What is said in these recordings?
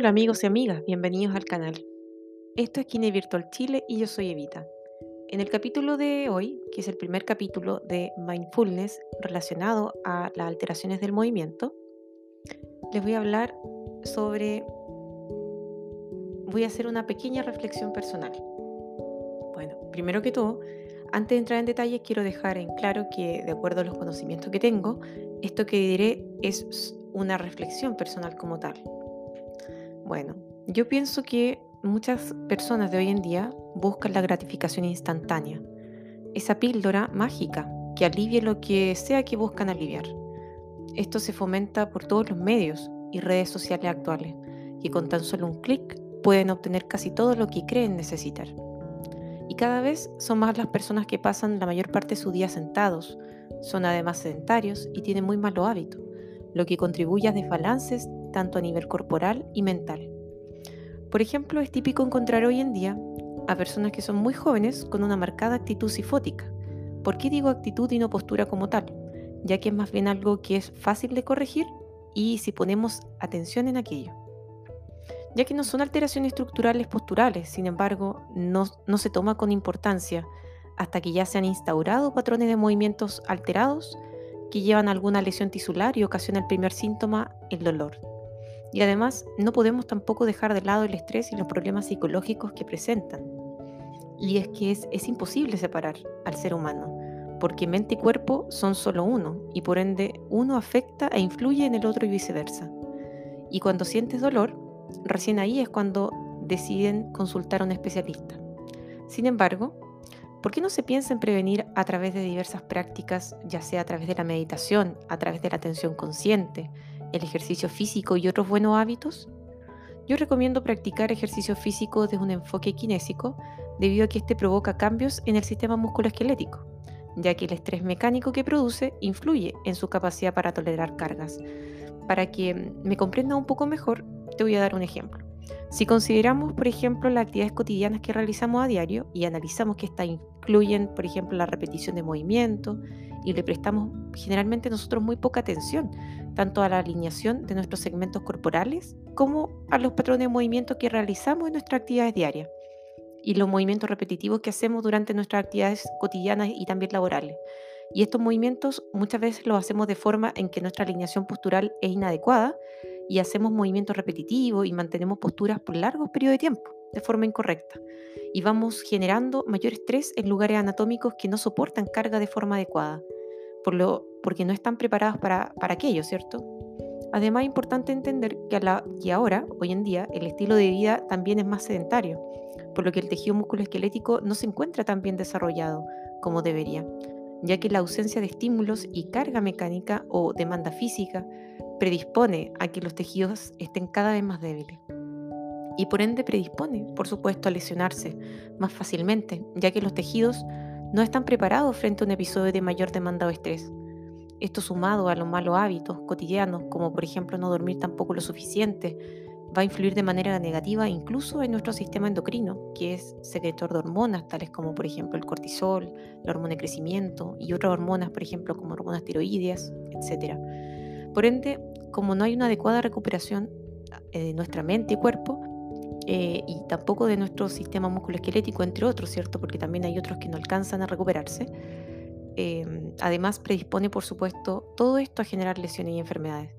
Hola amigos y amigas, bienvenidos al canal. Esto es Kine Virtual Chile y yo soy Evita. En el capítulo de hoy, que es el primer capítulo de Mindfulness relacionado a las alteraciones del movimiento, les voy a hablar sobre... Voy a hacer una pequeña reflexión personal. Bueno, primero que todo, antes de entrar en detalles, quiero dejar en claro que, de acuerdo a los conocimientos que tengo, esto que diré es una reflexión personal como tal. Bueno, yo pienso que muchas personas de hoy en día buscan la gratificación instantánea, esa píldora mágica que alivie lo que sea que buscan aliviar. Esto se fomenta por todos los medios y redes sociales actuales, que con tan solo un clic pueden obtener casi todo lo que creen necesitar. Y cada vez son más las personas que pasan la mayor parte de su día sentados, son además sedentarios y tienen muy malos hábitos, lo que contribuye a desbalances tanto a nivel corporal y mental. Por ejemplo, es típico encontrar hoy en día a personas que son muy jóvenes con una marcada actitud sifótica. ¿Por qué digo actitud y no postura como tal? Ya que es más bien algo que es fácil de corregir y si ponemos atención en aquello. Ya que no son alteraciones estructurales posturales, sin embargo, no, no se toma con importancia hasta que ya se han instaurado patrones de movimientos alterados que llevan a alguna lesión tisular y ocasiona el primer síntoma, el dolor. Y además no podemos tampoco dejar de lado el estrés y los problemas psicológicos que presentan. Y es que es, es imposible separar al ser humano, porque mente y cuerpo son solo uno, y por ende uno afecta e influye en el otro y viceversa. Y cuando sientes dolor, recién ahí es cuando deciden consultar a un especialista. Sin embargo, ¿por qué no se piensa en prevenir a través de diversas prácticas, ya sea a través de la meditación, a través de la atención consciente, el ejercicio físico y otros buenos hábitos? Yo recomiendo practicar ejercicio físico desde un enfoque kinésico debido a que este provoca cambios en el sistema musculoesquelético, ya que el estrés mecánico que produce influye en su capacidad para tolerar cargas. Para que me comprenda un poco mejor, te voy a dar un ejemplo. Si consideramos, por ejemplo, las actividades cotidianas que realizamos a diario y analizamos que estas incluyen, por ejemplo, la repetición de movimientos y le prestamos generalmente nosotros muy poca atención, tanto a la alineación de nuestros segmentos corporales como a los patrones de movimiento que realizamos en nuestras actividades diarias y los movimientos repetitivos que hacemos durante nuestras actividades cotidianas y también laborales. Y estos movimientos muchas veces los hacemos de forma en que nuestra alineación postural es inadecuada y hacemos movimientos repetitivos y mantenemos posturas por largos periodos de tiempo de forma incorrecta y vamos generando mayor estrés en lugares anatómicos que no soportan carga de forma adecuada, por lo, porque no están preparados para, para aquello, ¿cierto? Además, es importante entender que, a la, que ahora, hoy en día, el estilo de vida también es más sedentario, por lo que el tejido musculoesquelético no se encuentra tan bien desarrollado como debería, ya que la ausencia de estímulos y carga mecánica o demanda física predispone a que los tejidos estén cada vez más débiles y por ende predispone, por supuesto, a lesionarse más fácilmente, ya que los tejidos no están preparados frente a un episodio de mayor demanda o estrés. Esto sumado a los malos hábitos cotidianos, como por ejemplo no dormir tampoco lo suficiente, va a influir de manera negativa incluso en nuestro sistema endocrino, que es secretor de hormonas, tales como por ejemplo el cortisol, la hormona de crecimiento y otras hormonas, por ejemplo como hormonas tiroideas, etc. Por ende, como no hay una adecuada recuperación eh, de nuestra mente y cuerpo, eh, y tampoco de nuestro sistema musculoesquelético, entre otros, ¿cierto? Porque también hay otros que no alcanzan a recuperarse. Em, además, predispone, por supuesto, todo esto a generar lesiones y enfermedades.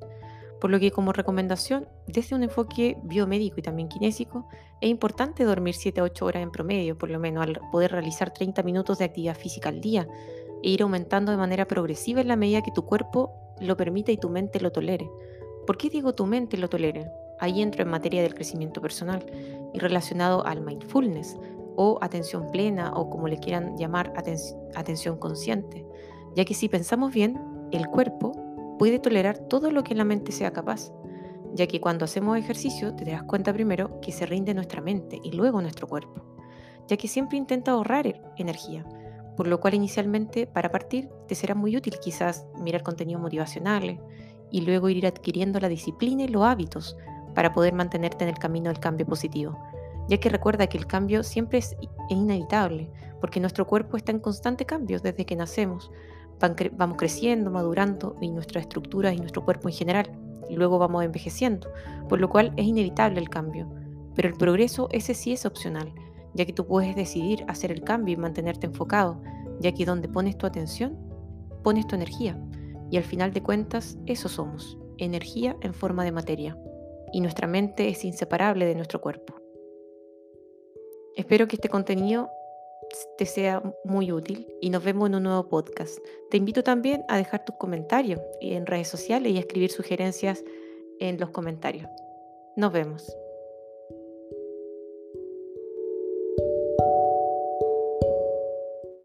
Por lo que como recomendación, desde un enfoque biomédico y también kinésico, es importante dormir 7 a 8 horas en promedio, por lo menos al poder realizar 30 minutos de actividad física al día e ir aumentando de manera progresiva en la medida que tu cuerpo lo permita y tu mente lo tolere. ¿Por qué digo tu mente lo tolere? Ahí entro en materia del crecimiento personal y relacionado al mindfulness o atención plena o como le quieran llamar atención consciente, ya que si pensamos bien, el cuerpo puede tolerar todo lo que la mente sea capaz, ya que cuando hacemos ejercicio te das cuenta primero que se rinde nuestra mente y luego nuestro cuerpo, ya que siempre intenta ahorrar e-, energía, por lo cual inicialmente para partir te será muy útil quizás mirar contenidos motivacionales y luego ir adquiriendo la disciplina y los hábitos para poder mantenerte en el camino del cambio positivo, ya que recuerda que el cambio siempre es inevitable, porque nuestro cuerpo está en constante cambio desde que nacemos. vamos creciendo, madurando y nuestra estructura y nuestro cuerpo en general. y luego vamos envejeciendo, por lo cual es inevitable el cambio. Pero el progreso ese sí es opcional, ya que tú puedes decidir hacer el cambio y mantenerte enfocado, ya que donde pones tu atención, pones tu energía. Y al final de cuentas, eso somos, energía en forma de materia. Y nuestra mente es inseparable de nuestro cuerpo. Espero que este contenido te sea muy útil y nos vemos en un nuevo podcast. Te invito también a dejar tus comentarios en redes sociales y a escribir sugerencias en los comentarios. Nos vemos.